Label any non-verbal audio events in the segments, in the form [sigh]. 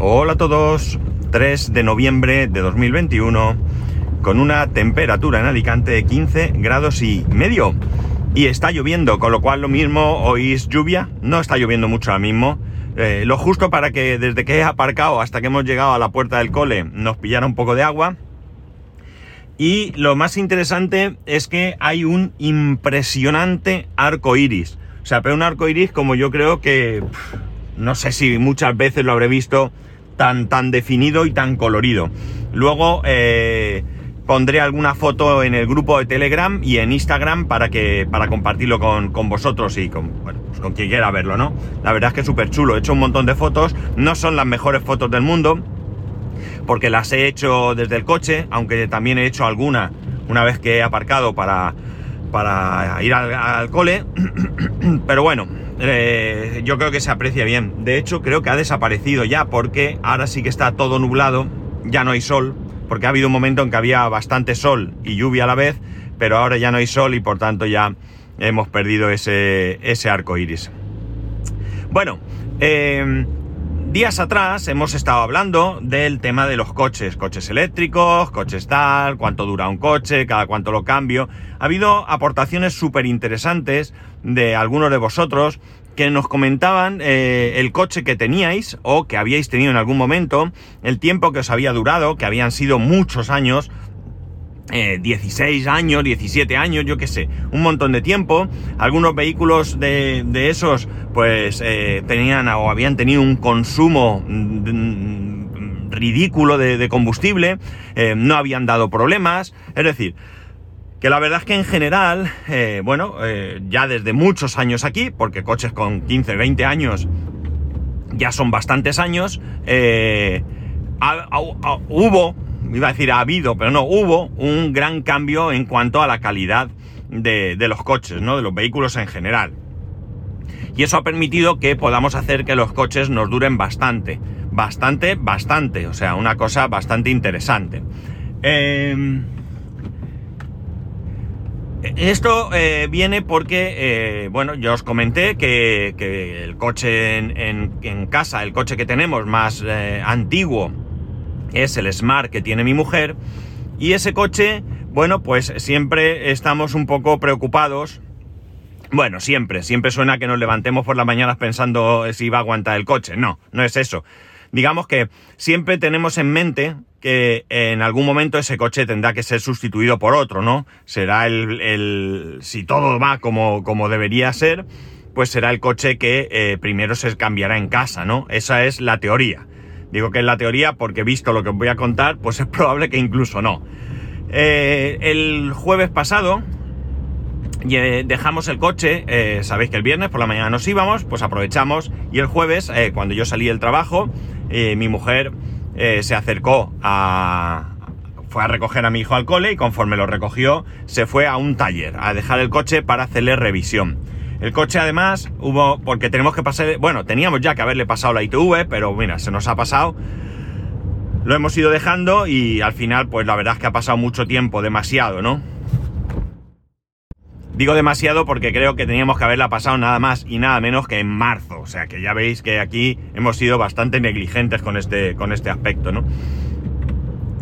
Hola a todos, 3 de noviembre de 2021, con una temperatura en Alicante de 15 grados y medio. Y está lloviendo, con lo cual lo mismo oís lluvia, no está lloviendo mucho ahora mismo. Eh, lo justo para que desde que he aparcado hasta que hemos llegado a la puerta del cole nos pillara un poco de agua. Y lo más interesante es que hay un impresionante arco iris. O sea, pero un arco iris como yo creo que no sé si muchas veces lo habré visto tan, tan definido y tan colorido. Luego eh, pondré alguna foto en el grupo de Telegram y en Instagram para que para compartirlo con, vosotros y con, bueno, pues con quien quiera verlo, ¿no? La verdad es que es súper chulo. He hecho un montón de fotos. No son las mejores fotos del mundo porque las he hecho desde el coche, aunque también he hecho alguna una vez que he aparcado para, para ir al cole. [clears throat] Pero bueno, eh, yo creo que se aprecia bien. De hecho, creo que ha desaparecido ya porque ahora sí que está todo nublado, ya no hay sol, porque ha habido un momento en que había bastante sol y lluvia a la vez, pero ahora ya no hay sol y por tanto ya hemos perdido ese, ese arco iris. Bueno, eh, días atrás hemos estado hablando del tema de los coches, coches eléctricos, coches tal, cuánto dura un coche, cada cuánto lo cambio. Ha habido aportaciones súper interesantes de algunos de vosotros que nos comentaban eh, el coche que teníais o que habíais tenido en algún momento, el tiempo que os había durado, que habían sido muchos años, 16 eh, años, 17 años, yo qué sé, un montón de tiempo. Algunos vehículos de, esos, pues, eh, tenían o habían tenido un consumo mm, ridículo de, combustible, no habían dado problemas. Es decir, que la verdad es que en general, eh, bueno, eh, ya desde muchos años aquí, porque coches con 15, 20 años ya son bastantes años, eh, hubo, iba a decir ha habido, pero no, hubo un gran cambio en cuanto a la calidad de, los coches, ¿no? De los vehículos en general. Y eso ha permitido que podamos hacer que los coches nos duren bastante. Bastante, bastante. O sea, una cosa bastante interesante. Eh, esto eh, viene porque, eh, bueno, yo os comenté que, el coche en, casa, el coche que tenemos más eh, antiguo, es el Smart que tiene mi mujer. Y ese coche, bueno, pues siempre estamos un poco preocupados. Bueno, siempre, siempre suena que nos levantemos por las mañanas pensando si va a aguantar el coche. No, no es eso. Digamos que siempre tenemos en mente que en algún momento ese coche tendrá que ser sustituido por otro, ¿no? Será el, el si todo va como, como debería ser, pues será el coche que eh, primero se cambiará en casa, ¿no? Esa es la teoría. Digo que es la teoría porque visto lo que os voy a contar, pues es probable que incluso no. Eh, el jueves pasado eh, dejamos el coche, sabéis que el viernes por la mañana nos íbamos, pues aprovechamos y el jueves, cuando yo salí del trabajo, mi mujer eh, se acercó a... fue a recoger a mi hijo al cole y conforme lo recogió se fue a un taller a dejar el coche para hacerle revisión. El coche además hubo, porque tenemos que pasar, bueno, teníamos ya que haberle pasado la ITV, pero mira, se nos ha pasado. Lo hemos ido dejando y al final, pues la verdad es que ha pasado mucho tiempo, demasiado, ¿no? Digo demasiado porque creo que teníamos que haberla pasado nada más y nada menos que en marzo. O sea que ya veis que aquí hemos sido bastante negligentes con este, con este aspecto, ¿no?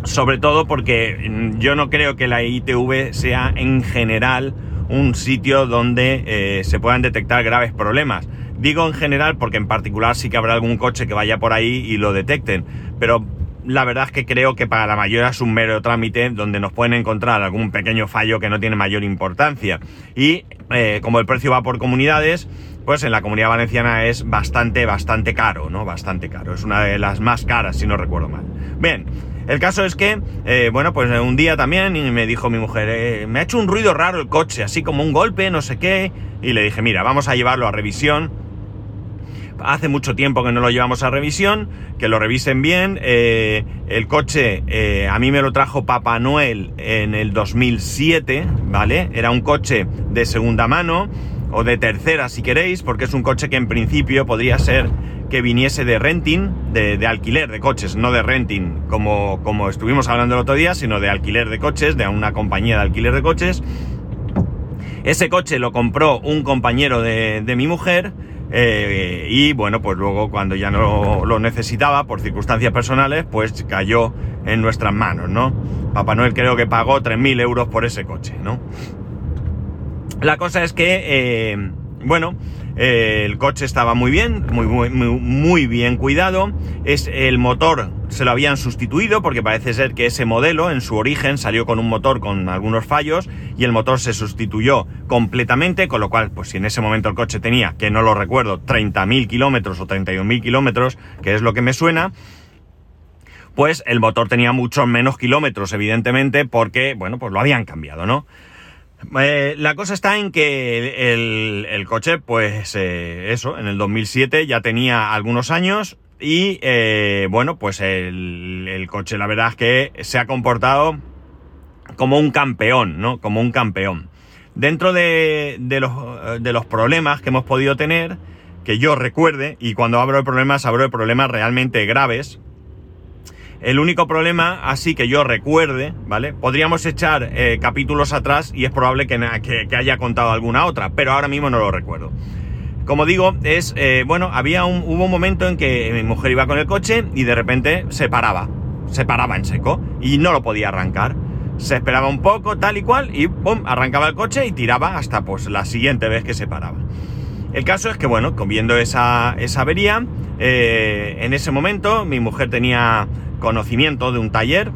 Sobre todo porque mm, yo no creo que la ITV sea en general un sitio donde eh, se puedan detectar graves problemas. Digo en general porque en particular sí que habrá algún coche que vaya por ahí y lo detecten. Pero la verdad es que creo que para la mayoría es un mero trámite donde nos pueden encontrar algún pequeño fallo que no tiene mayor importancia. Y eh, como el precio va por comunidades, pues en la comunidad valenciana es bastante, bastante caro, ¿no? Bastante caro. Es una de las más caras, si no recuerdo mal. Bien, el caso es que, eh, bueno, pues un día también me dijo mi mujer, eh, me ha hecho un ruido raro el coche, así como un golpe, no sé qué. Y le dije, mira, vamos a llevarlo a revisión hace mucho tiempo que no lo llevamos a revisión, que lo revisen bien. Eh, el coche eh, a mí me lo trajo Papá Noel en el 2007, ¿vale? Era un coche de segunda mano o de tercera si queréis, porque es un coche que en principio podría ser que viniese de renting, de, alquiler de coches, no de renting como, como estuvimos hablando el otro día, sino de alquiler de coches, de una compañía de alquiler de coches. Ese coche lo compró un compañero de, de mi mujer Eh, y bueno, pues luego cuando ya no lo necesitaba, por circunstancias personales, pues cayó en nuestras manos, ¿no? Papá Noel creo que pagó 3.000 euros por ese coche, ¿no? La cosa es que, eh, bueno, el coche estaba muy bien, muy, muy, muy, bien cuidado. Es, el motor se lo habían sustituido porque parece ser que ese modelo en su origen salió con un motor con algunos fallos y el motor se sustituyó completamente, con lo cual, pues si en ese momento el coche tenía, que no lo recuerdo, 30.000 kilómetros o 31.000 kilómetros, que es lo que me suena, pues el motor tenía muchos menos kilómetros, evidentemente, porque, bueno, pues lo habían cambiado, ¿no? Eh, la cosa está en que el, coche, pues eh, eso, en el 2007 ya tenía algunos años y eh, bueno, pues el, coche la verdad es que se ha comportado como un campeón, ¿no? Como un campeón. Dentro de, los, de los problemas que hemos podido tener, que yo recuerde, y cuando hablo de problemas, hablo de problemas realmente graves, el único problema, así que yo recuerde, ¿vale? Podríamos echar eh, capítulos atrás y es probable que, haya contado alguna otra, pero ahora mismo no lo recuerdo. Como digo, es, eh, bueno, había un, hubo un momento en que mi mujer iba con el coche y de repente se paraba, se paraba en seco y no lo podía arrancar. Se esperaba un poco, tal y cual, y ¡pum! arrancaba el coche y tiraba hasta pues la siguiente vez que se paraba. El caso es que, bueno, viendo esa, esa avería, eh, en ese momento mi mujer tenía conocimiento de un taller,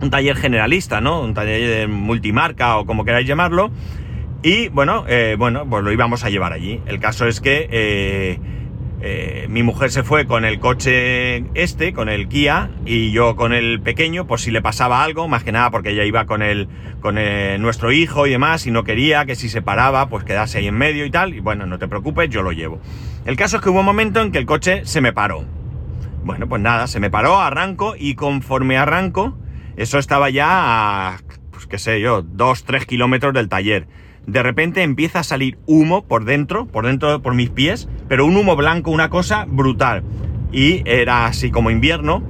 un taller generalista, ¿no? Un taller de multimarca o como queráis llamarlo. Y bueno, eh, bueno, pues lo íbamos a llevar allí. El caso es que eh, eh, mi mujer se fue con el coche este, con el Kia, y yo con el pequeño, por si le pasaba algo, más que nada porque ella iba con el, con nuestro hijo y demás, y no quería que si se paraba, pues quedase ahí en medio y tal. Y bueno, no te preocupes, yo lo llevo. El caso es que hubo un momento en que el coche se me paró. Bueno, pues nada, se me paró, arranco y conforme arranco, eso estaba ya a, pues qué sé yo, 2, 3 kilómetros del taller. De repente empieza a salir humo por dentro, por dentro, por mis pies, pero un humo blanco, una cosa brutal. Y era así como invierno.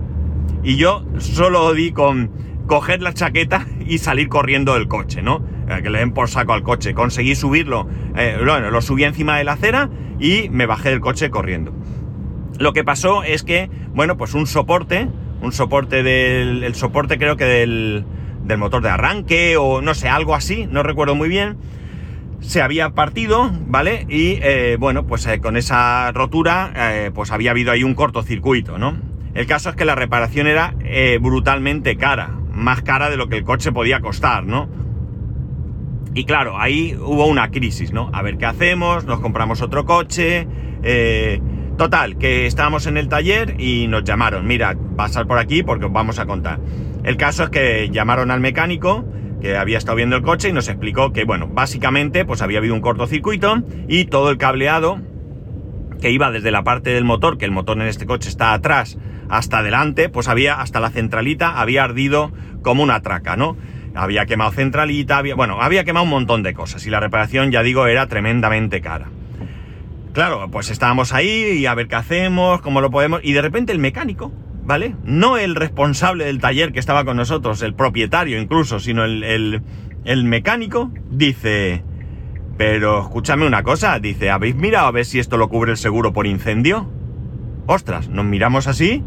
Y yo solo di con coger la chaqueta y salir corriendo del coche, ¿no? Eh, que le den por saco al coche. Conseguí subirlo, eh, bueno, lo subí encima de la acera y me bajé del coche corriendo. Lo que pasó es que, bueno, pues un soporte, un soporte del el soporte creo que del, del motor de arranque o no sé, algo así, no recuerdo muy bien, se había partido, ¿vale? Y eh, bueno, pues eh, con esa rotura, eh, pues había habido ahí un cortocircuito, ¿no? El caso es que la reparación era brutalmente cara, más cara de lo que el coche podía costar, ¿no? Y claro, ahí hubo una crisis, ¿no? A ver qué hacemos, nos compramos otro coche, Total, que estábamos en el taller y nos llamaron, mira, pasar por aquí porque os vamos a contar. El caso es que llamaron al mecánico que había estado viendo el coche y nos explicó que, bueno, básicamente pues había habido un cortocircuito y todo el cableado que iba desde la parte del motor, que el motor en este coche está atrás, hasta adelante, pues había, hasta la centralita, había ardido como una traca, ¿no? Había quemado centralita, había, bueno, había quemado un montón de cosas y la reparación, ya digo, era tremendamente cara. Claro, pues estábamos ahí y a ver qué hacemos, cómo lo podemos. Y de repente el mecánico, ¿vale? No el responsable del taller que estaba con nosotros, el propietario incluso, sino el, el, mecánico, dice. Pero escúchame una cosa, dice, ¿habéis mirado a ver si esto lo cubre el seguro por incendio? Ostras, nos miramos así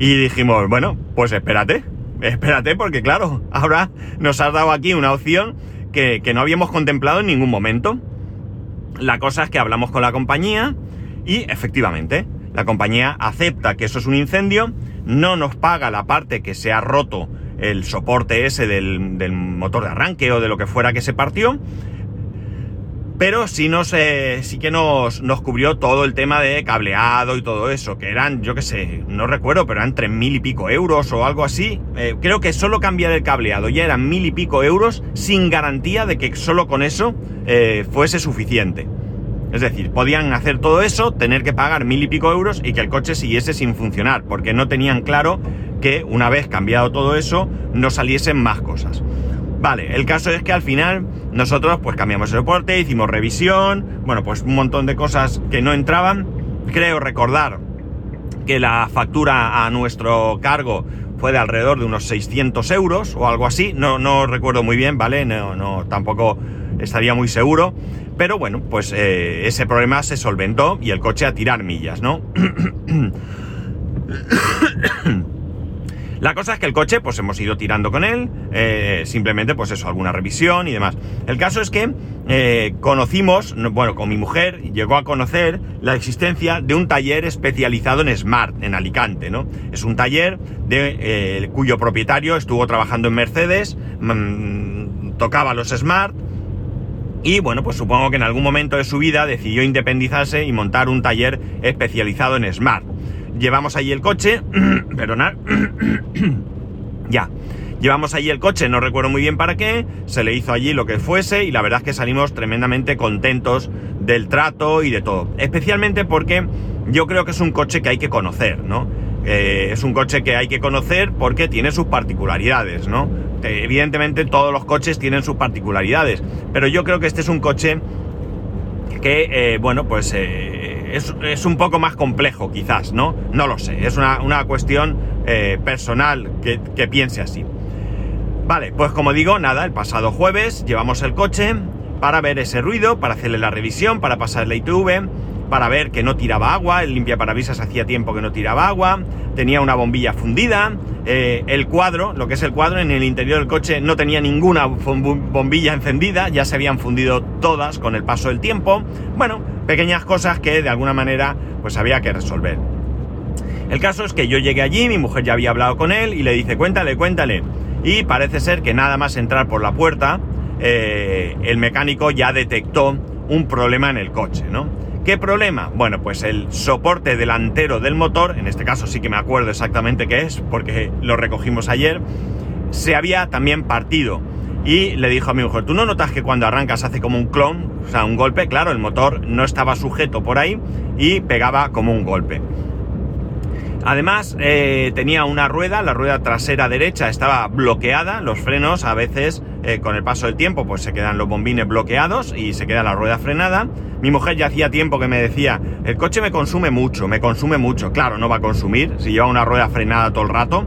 y dijimos, bueno, pues espérate, espérate porque claro, ahora nos has dado aquí una opción que, que no habíamos contemplado en ningún momento. La cosa es que hablamos con la compañía y efectivamente la compañía acepta que eso es un incendio, no nos paga la parte que se ha roto el soporte ese del, motor de arranque o de lo que fuera que se partió, pero sí, nos, sí que nos, nos, cubrió todo el tema de cableado y todo eso, que eran, yo qué sé, no recuerdo, pero eran tres mil y pico euros o algo así. Eh, creo que solo cambiar el cableado ya eran mil y pico euros sin garantía de que solo con eso eh, fuese suficiente. Es decir, podían hacer todo eso, tener que pagar mil y pico euros y que el coche siguiese sin funcionar, porque no tenían claro que una vez cambiado todo eso, no saliesen más cosas. Vale, el caso es que al final nosotros pues cambiamos el soporte, hicimos revisión, bueno, pues un montón de cosas que no entraban. Creo recordar que la factura a nuestro cargo fue de alrededor de unos 600 euros o algo así, no, no recuerdo muy bien, ¿vale? No, no, tampoco estaría muy seguro, pero bueno, pues eh, ese problema se solventó y el coche a tirar millas, ¿no? [coughs] [coughs] La cosa es que el coche, pues hemos ido tirando con él, eh, simplemente, pues eso, alguna revisión y demás. El caso es que eh, conocimos, bueno, con mi mujer llegó a conocer la existencia de un taller especializado en Smart, en Alicante, ¿no? Es un taller de, eh, cuyo propietario estuvo trabajando en Mercedes, mm, tocaba los Smart, y bueno, pues supongo que en algún momento de su vida decidió independizarse y montar un taller especializado en Smart. Llevamos ahí el coche, [clears throat] perdonad, [clears throat] ya. Llevamos allí el coche, no recuerdo muy bien para qué, se le hizo allí lo que fuese y la verdad es que salimos tremendamente contentos del trato y de todo. Especialmente porque yo creo que es un coche que hay que conocer, ¿no? Eh, es un coche que hay que conocer porque tiene sus particularidades, ¿no? Eh, evidentemente todos los coches tienen sus particularidades, pero yo creo que este es un coche que, eh, bueno, pues es, un poco más complejo quizás, ¿no? No lo sé, es una, cuestión eh, personal que, que piense así. Vale, pues como digo, nada, el pasado jueves llevamos el coche para ver ese ruido, para hacerle la revisión, para pasar la ITV, para ver que no tiraba agua, el limpia parabrisas hacía tiempo que no tiraba agua, tenía una bombilla fundida, eh, el cuadro, lo que es el cuadro, en el interior del coche no tenía ninguna bombilla encendida, ya se habían fundido todas con el paso del tiempo. Bueno, pequeñas cosas que de alguna manera pues había que resolver. El caso es que yo llegué allí, mi mujer ya había hablado con él y le dice, cuéntale, cuéntale. Y parece ser que nada más entrar por la puerta, eh, el mecánico ya detectó un problema en el coche, ¿no? ¿Qué problema? Bueno, pues el soporte delantero del motor, en este caso sí que me acuerdo exactamente qué es, porque lo recogimos ayer, se había también partido. Y le dijo a mi mujer, ¿tú no notas que cuando arrancas hace como un clon? O sea, un golpe, claro, el motor no estaba sujeto por ahí y pegaba como un golpe. Además, eh, tenía una rueda, la rueda trasera derecha estaba bloqueada, los frenos a veces eh, con el paso del tiempo pues se quedan los bombines bloqueados y se queda la rueda frenada. Mi mujer ya hacía tiempo que me decía, el coche me consume mucho, me consume mucho. Claro, no va a consumir si lleva una rueda frenada todo el rato.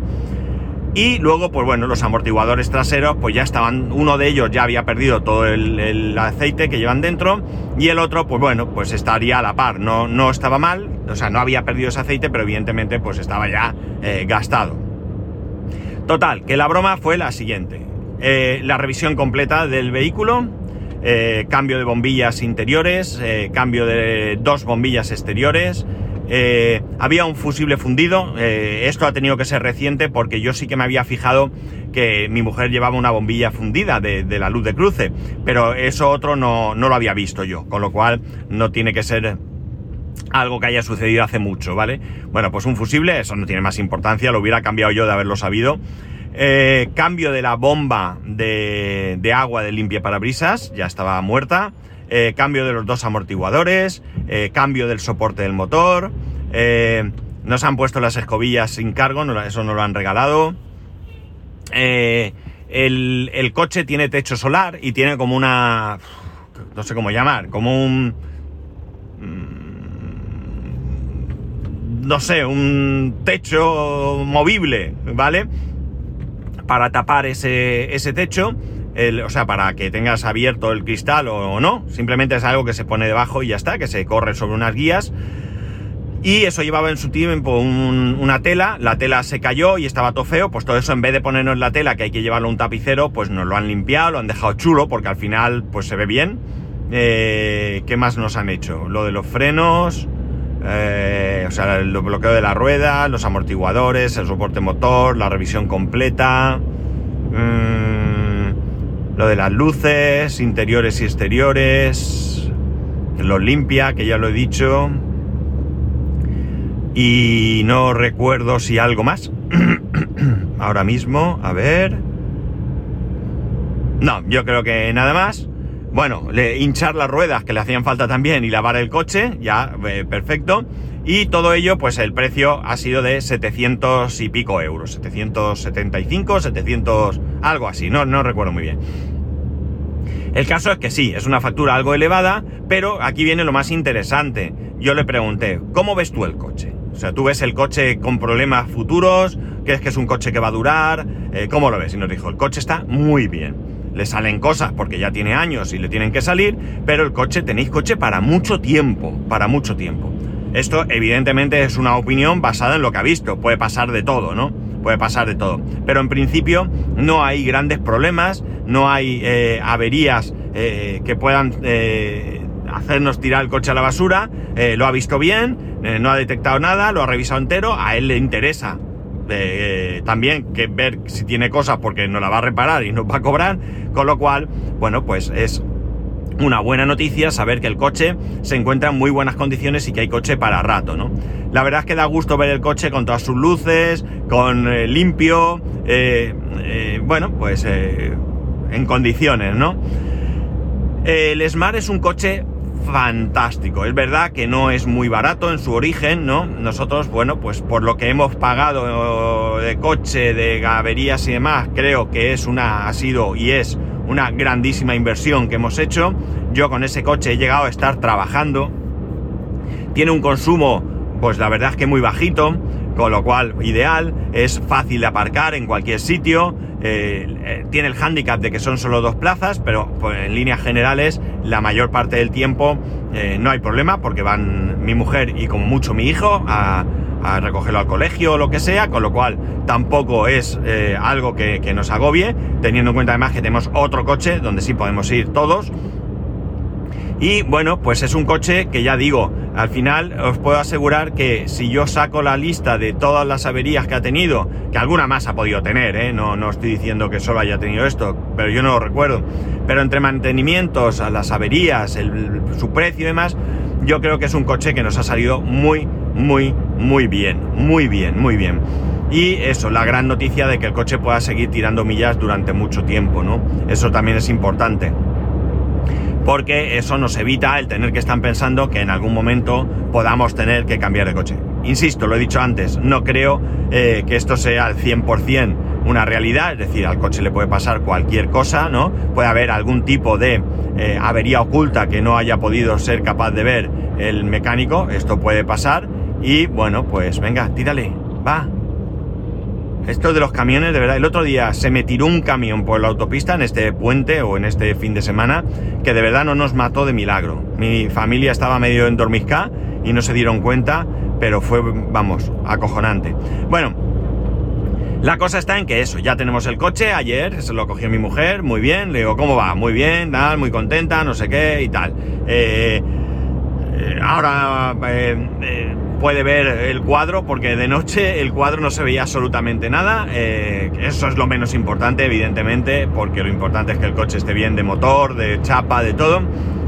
Y luego, pues bueno, los amortiguadores traseros, pues ya estaban, uno de ellos ya había perdido todo el, aceite que llevan dentro y el otro, pues bueno, pues estaría a la par, no, no estaba mal, o sea, no había perdido ese aceite, pero evidentemente pues estaba ya eh, gastado. Total, que la broma fue la siguiente. Eh, la revisión completa del vehículo, eh, cambio de bombillas interiores, cambio de dos bombillas exteriores, eh, había un fusible fundido, eh, esto ha tenido que ser reciente porque yo sí que me había fijado que mi mujer llevaba una bombilla fundida de, la luz de cruce, pero eso otro no, lo había visto yo, con lo cual no tiene que ser algo que haya sucedido hace mucho, ¿vale? Bueno, pues un fusible, eso no tiene más importancia, lo hubiera cambiado yo de haberlo sabido. Eh, cambio de la bomba de, de agua de limpia parabrisas, ya estaba muerta. Eh, cambio de los dos amortiguadores, eh, cambio del soporte del motor, eh, nos han puesto las escobillas sin cargo, eso no lo han regalado. El, coche tiene techo solar y tiene como una... no sé cómo llamar, como un... Mm, no sé, un techo movible, ¿vale? Para tapar ese techo o sea, para que tengas abierto el cristal o, no, simplemente es algo que se pone debajo y ya está, que se corre sobre unas guías. Y eso llevaba en su tiempo una tela, la tela se cayó y estaba todo feo, pues todo eso en vez de ponernos la tela que hay que llevarlo a un tapicero, pues nos lo han limpiado, lo han dejado chulo porque al final pues se ve bien. Eh, ¿Qué más nos han hecho? Lo de los frenos, eh, o sea, el bloqueo de la rueda, los amortiguadores, el soporte motor, la revisión completa. Mmm, lo de las luces, interiores y exteriores, lo limpia, que ya lo he dicho. Y no recuerdo si algo más. [clears throat] Ahora mismo, a ver. No, yo creo que nada más. Bueno, le, hinchar las ruedas que le hacían falta también y lavar el coche, ya, eh, perfecto. Y todo ello, pues el precio ha sido de 700 y pico euros. 775, 700, algo así, no, no recuerdo muy bien. El caso es que sí, es una factura algo elevada, pero aquí viene lo más interesante. Yo le pregunté, ¿cómo ves tú el coche? O sea, tú ves el coche con problemas futuros, crees que es un coche que va a durar, eh, ¿cómo lo ves? Y nos dijo, el coche está muy bien. Le salen cosas porque ya tiene años y le tienen que salir, pero el coche tenéis coche para mucho tiempo, para mucho tiempo. Esto evidentemente es una opinión basada en lo que ha visto, puede pasar de todo, ¿no? Puede pasar de todo. Pero en principio no hay grandes problemas, no hay eh, averías eh, que puedan eh, hacernos tirar el coche a la basura, lo ha visto bien, no ha detectado nada, lo ha revisado entero, a él le interesa también que ver si tiene cosas porque no la va a reparar y no va a cobrar, con lo cual, bueno, pues es una buena noticia saber que el coche se encuentra en muy buenas condiciones y que hay coche para rato, ¿no? La verdad es que da gusto ver el coche con todas sus luces, con eh, limpio, eh, eh, bueno, pues en condiciones, ¿no? El Smart es un coche fantástico. Es verdad que no es muy barato en su origen, ¿no? Nosotros, bueno, pues por lo que hemos pagado de coche, de gaverías y demás, creo que es una, ha sido y es una grandísima inversión que hemos hecho. Yo con ese coche he llegado a estar trabajando. Tiene un consumo, pues la verdad es que muy bajito, con lo cual ideal, es fácil de aparcar en cualquier sitio. Eh, eh, tiene el hándicap de que son solo dos plazas, pero pues, en líneas generales la mayor parte del tiempo eh, no hay problema porque van mi mujer y como mucho mi hijo a, a recogerlo al colegio o lo que sea, con lo cual tampoco es eh, algo que, nos agobie, teniendo en cuenta además que tenemos otro coche donde sí podemos ir todos. Y bueno, pues es un coche que ya digo, al final os puedo asegurar que si yo saco la lista de todas las averías que ha tenido, que alguna más ha podido tener, ¿eh? no, no estoy diciendo que solo haya tenido esto, pero yo no lo recuerdo, pero entre mantenimientos, las averías, el, su precio y demás, yo creo que es un coche que nos ha salido muy, muy, muy bien, muy bien, muy bien. Y eso, la gran noticia de que el coche pueda seguir tirando millas durante mucho tiempo, ¿no? Eso también es importante. Porque eso nos evita el tener que estar pensando que en algún momento podamos tener que cambiar de coche. Insisto, lo he dicho antes, no creo eh, que esto sea al 100% una realidad, es decir, al coche le puede pasar cualquier cosa, ¿no? Puede haber algún tipo de eh, avería oculta que no haya podido ser capaz de ver el mecánico, esto puede pasar, y bueno, pues venga, tírale, va. Esto de los camiones, de verdad, el otro día se me tiró un camión por la autopista en este puente o en este fin de semana que de verdad no nos mató de milagro. Mi familia estaba medio en dormizca y no se dieron cuenta, pero fue, vamos, acojonante. Bueno, la cosa está en que eso, ya tenemos el coche, ayer se lo cogió mi mujer, muy bien, le digo, ¿cómo va? Muy bien, tal, muy contenta, no sé qué y tal. Eh, eh, ahora eh, puede ver el cuadro porque de noche el cuadro no se veía absolutamente nada. Eh, eso es lo menos importante, evidentemente, porque lo importante es que el coche esté bien de motor, de chapa, de todo.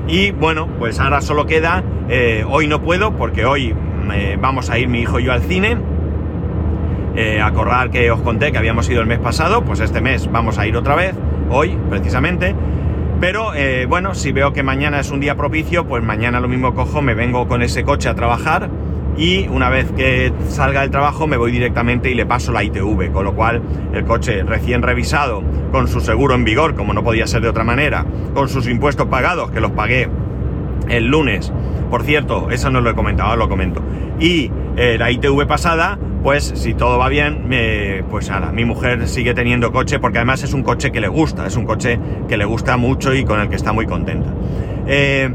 Y bueno, pues ahora solo queda, eh, hoy no puedo porque hoy eh, vamos a ir mi hijo y yo al cine. acordar que os conté que habíamos ido el mes pasado, pues este mes vamos a ir otra vez, hoy precisamente. Pero bueno, si veo que mañana es un día propicio, pues mañana lo mismo cojo, me vengo con ese coche a trabajar y una vez que salga del trabajo me voy directamente y le paso la ITV, con lo cual el coche recién revisado, con su seguro en vigor, como no podía ser de otra manera, con sus impuestos pagados, que los pagué el lunes, por cierto, eso no lo he comentado, lo comento, y eh, la ITV pasada, pues si todo va bien, pues ahora, mi mujer sigue teniendo coche, porque además es un coche que le gusta, es un coche que le gusta mucho y con el que está muy contenta. Eh,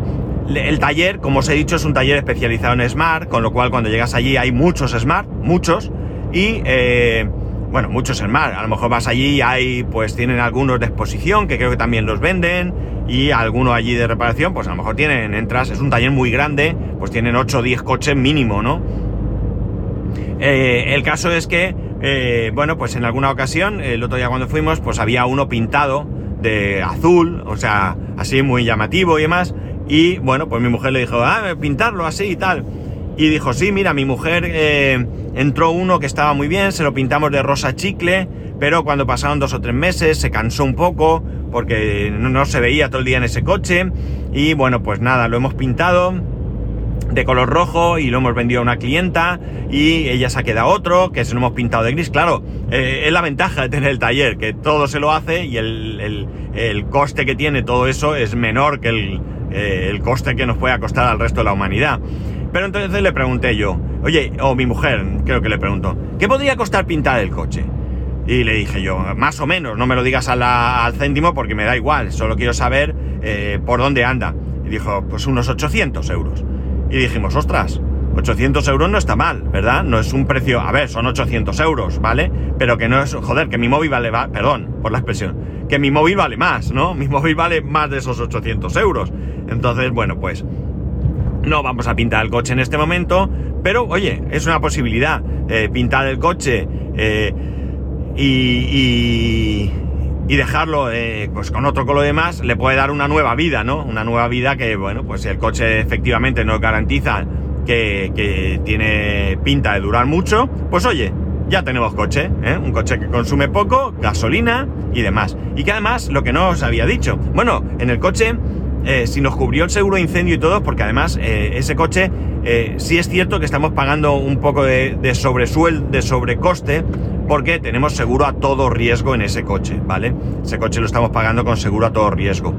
el taller, como os he dicho, es un taller especializado en Smart, con lo cual cuando llegas allí hay muchos Smart, muchos, y eh, bueno, muchos Smart. A lo mejor vas allí y hay, pues tienen algunos de exposición, que creo que también los venden, y algunos allí de reparación, pues a lo mejor tienen, entras, es un taller muy grande, pues tienen 8 o 10 coches mínimo, ¿no? Eh, el caso es que, eh, bueno, pues en alguna ocasión, el otro día cuando fuimos, pues había uno pintado de azul, o sea, así muy llamativo y demás, y bueno, pues mi mujer le dijo, ah, pintarlo así y tal. Y dijo, sí, mira, mi mujer eh, entró uno que estaba muy bien, se lo pintamos de rosa chicle, pero cuando pasaron dos o tres meses se cansó un poco porque no, se veía todo el día en ese coche. Y bueno, pues nada, lo hemos pintado de color rojo y lo hemos vendido a una clienta y ella se ha quedado otro que se lo hemos pintado de gris. Claro, eh, es la ventaja de tener el taller, que todo se lo hace y el, el coste que tiene todo eso es menor que el, eh, el coste que nos puede costar al resto de la humanidad. Pero entonces le pregunté yo, oye, o mi mujer, creo que le preguntó, ¿qué podría costar pintar el coche? Y le dije yo, más o menos, no me lo digas al céntimo porque me da igual, solo quiero saber eh, por dónde anda. Y dijo, pues unos 800 euros. Y dijimos, ostras, 800 euros no está mal, ¿verdad? No es un precio, a ver, son 800 euros, ¿vale? Pero que no es, joder, que mi móvil vale, perdón por la expresión, que mi móvil vale más, ¿no? Mi móvil vale más de esos 800 euros. Entonces, bueno, pues no vamos a pintar el coche en este momento, pero oye, es una posibilidad. Eh, pintar el coche eh, y, y, dejarlo eh, pues con otro color de más le puede dar una nueva vida, ¿no? Una nueva vida que, bueno, pues el coche efectivamente no garantiza que, que tiene pinta de durar mucho, pues oye, ya tenemos coche, ¿eh? un coche que consume poco, gasolina y demás. Y que además, lo que no os había dicho, bueno, en el coche, eh, si nos cubrió el seguro incendio y todo, porque además eh, ese coche, sí es cierto que estamos pagando un poco de, sobresuel, de sobrecoste, porque tenemos seguro a todo riesgo en ese coche, ¿vale? Ese coche lo estamos pagando con seguro a todo riesgo.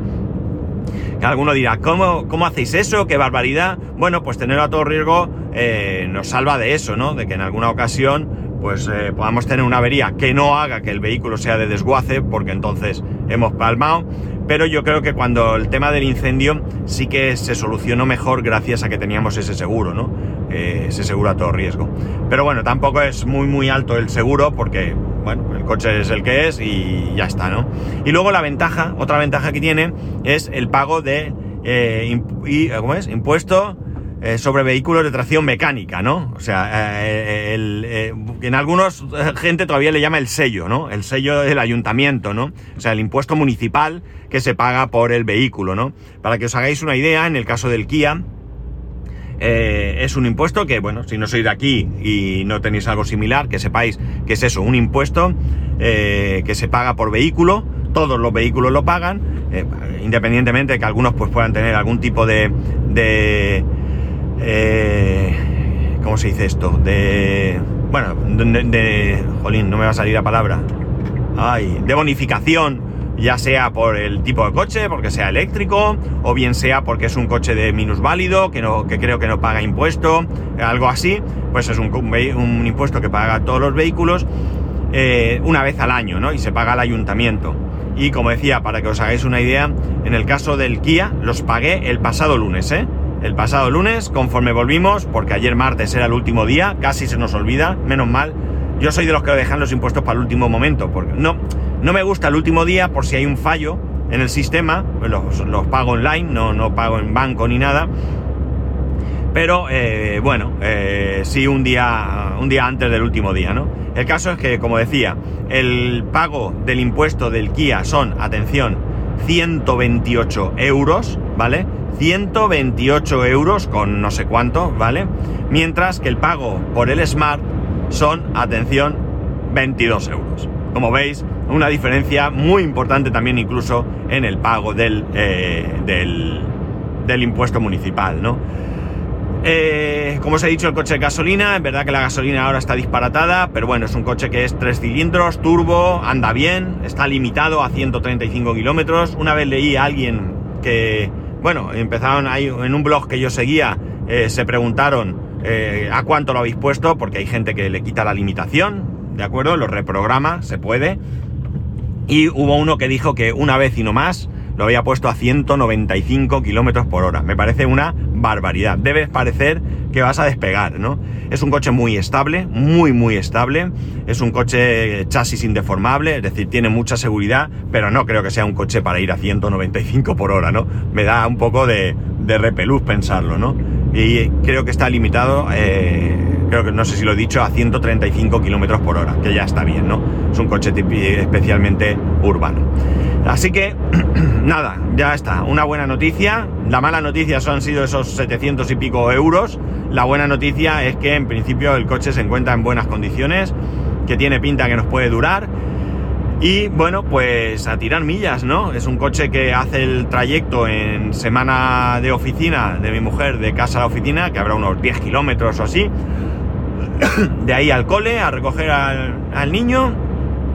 Alguno dirá, ¿cómo, ¿cómo hacéis eso? ¡Qué barbaridad! Bueno, pues tenerlo a todo riesgo eh, nos salva de eso, ¿no? De que en alguna ocasión pues eh, podamos tener una avería que no haga que el vehículo sea de desguace, porque entonces hemos palmado. Pero yo creo que cuando el tema del incendio sí que se solucionó mejor gracias a que teníamos ese seguro, ¿no? Eh, ese seguro a todo riesgo. Pero bueno, tampoco es muy muy alto el seguro porque, bueno, el coche es el que es y ya está, ¿no? Y luego la ventaja, otra ventaja que tiene es el pago de, eh, ¿cómo es? Impuesto eh, sobre vehículos de tracción mecánica, ¿no? O sea, en algunos gente todavía le llama el sello, ¿no? El sello del ayuntamiento, ¿no? O sea, el impuesto municipal que se paga por el vehículo, ¿no? Para que os hagáis una idea, en el caso del Kia, eh, es un impuesto que, bueno, si no sois de aquí y no tenéis algo similar, que sepáis que es eso, un impuesto eh, que se paga por vehículo, todos los vehículos lo pagan, eh, independientemente de que algunos pues puedan tener algún tipo de... de ¿Cómo se dice esto? De... Bueno, de, de... Jolín, no me va a salir la palabra. Ay, de bonificación ya sea por el tipo de coche, porque sea eléctrico, o bien sea porque es un coche de minusválido, que, no, que creo que no paga impuesto, algo así, pues es un, un impuesto que paga todos los vehículos eh, una vez al año, ¿no? Y se paga al ayuntamiento. Y como decía, para que os hagáis una idea, en el caso del Kia los pagué el pasado lunes, ¿eh? El pasado lunes, conforme volvimos, porque ayer martes era el último día, casi se nos olvida, menos mal. Yo soy de los que dejan los impuestos para el último momento, porque no, no me gusta el último día por si hay un fallo en el sistema, los, los pago online, no, no pago en banco ni nada. Pero eh, bueno, eh, sí un día, un día antes del último día, ¿no? El caso es que, como decía, el pago del impuesto del Kia son, atención, 128 euros, ¿vale? 128 euros con no sé cuánto, ¿vale? Mientras que el pago por el Smart son, atención, 22 euros. Como veis, una diferencia muy importante también incluso en el pago del, eh, del, impuesto municipal, ¿no? Eh, como os he dicho, el coche de gasolina, es verdad que la gasolina ahora está disparatada, pero bueno, es un coche que es tres cilindros, turbo, anda bien, está limitado a 135 kilómetros. Una vez leí a alguien que, bueno, empezaron ahí en un blog que yo seguía, eh, se preguntaron a cuánto lo habéis puesto, porque hay gente que le quita la limitación, ¿de acuerdo? Lo reprograma, se puede. Y hubo uno que dijo que una vez y no más lo había puesto a 195 kilómetros por hora. Me parece una barbaridad. Debe parecer que vas a despegar, ¿no? Es un coche muy estable, muy, muy estable. Es un coche chasis indeformable, es decir, tiene mucha seguridad, pero no creo que sea un coche para ir a 195 por hora, ¿no? Me da un poco de, de repelús pensarlo, ¿no? Y creo que está limitado. Eh, creo que no sé si lo he dicho, a 135 kilómetros por hora, que ya está bien, ¿no? Es un coche especialmente urbano. Así que, [clears throat] nada, ya está. Una buena noticia. La mala noticia son sido esos 700 y pico euros. La buena noticia es que en principio el coche se encuentra en buenas condiciones, que tiene pinta que nos puede durar. Y bueno, pues a tirar millas, ¿no? Es un coche que hace el trayecto en semana de oficina de mi mujer, de casa a la oficina, que habrá unos 10 kilómetros o así [clears throat] de ahí al cole a recoger al, niño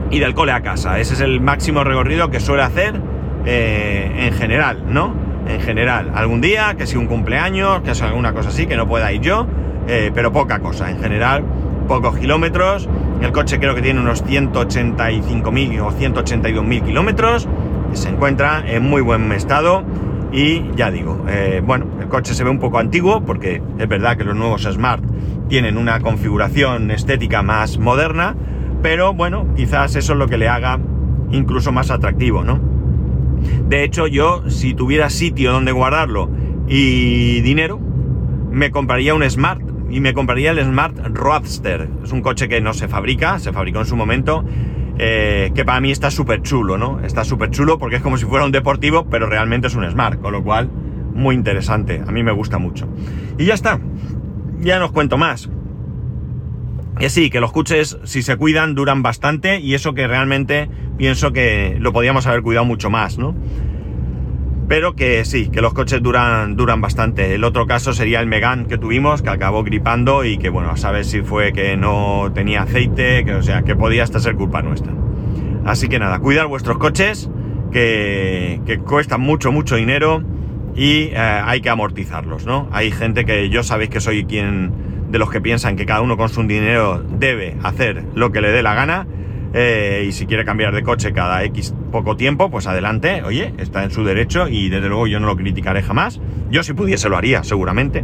y del cole a casa. Ese es el máximo recorrido que suele hacer eh, en general, ¿no? En general. Algún día, que si un cumpleaños, que sea alguna cosa así, que no pueda ir yo, eh, pero poca cosa. En general, pocos kilómetros. El coche creo que tiene unos 185.000 o 182.000 kilómetros. Se encuentra en muy buen estado. Y ya digo, eh, bueno, el coche se ve un poco antiguo porque es verdad que los nuevos Smart tienen una configuración estética más moderna, pero bueno, quizás eso es lo que le haga incluso más atractivo, ¿no? De hecho, yo, si tuviera sitio donde guardarlo y dinero, me compraría un Smart y me compraría el Smart Roadster. Es un coche que no se fabrica, se fabricó en su momento, eh, que para mí está súper chulo, ¿no? Está súper chulo porque es como si fuera un deportivo, pero realmente es un Smart, con lo cual, muy interesante. A mí me gusta mucho. Y ya está. Ya no os cuento más. Que sí, que los coches, si se cuidan, duran bastante y eso que realmente pienso que lo podíamos haber cuidado mucho más, ¿no? Pero que sí, que los coches duran, duran bastante. El otro caso sería el Megan que tuvimos, que acabó gripando y que, bueno, a saber si fue que no tenía aceite, que, o sea, que podía hasta ser culpa nuestra. Así que nada, cuidar vuestros coches, que, que cuestan mucho, mucho dinero y eh, hay que amortizarlos, ¿no? Hay gente que yo sabéis que soy quien de los que piensan que cada uno con su dinero debe hacer lo que le dé la gana. Eh, y si quiere cambiar de coche cada X poco tiempo, pues adelante, oye, está en su derecho y desde luego yo no lo criticaré jamás. Yo si pudiese lo haría, seguramente.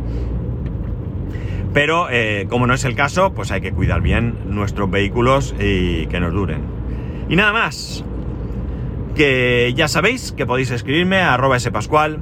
Pero eh, como no es el caso, pues hay que cuidar bien nuestros vehículos y que nos duren. Y nada más. Que ya sabéis que podéis escribirme a arroba spascual,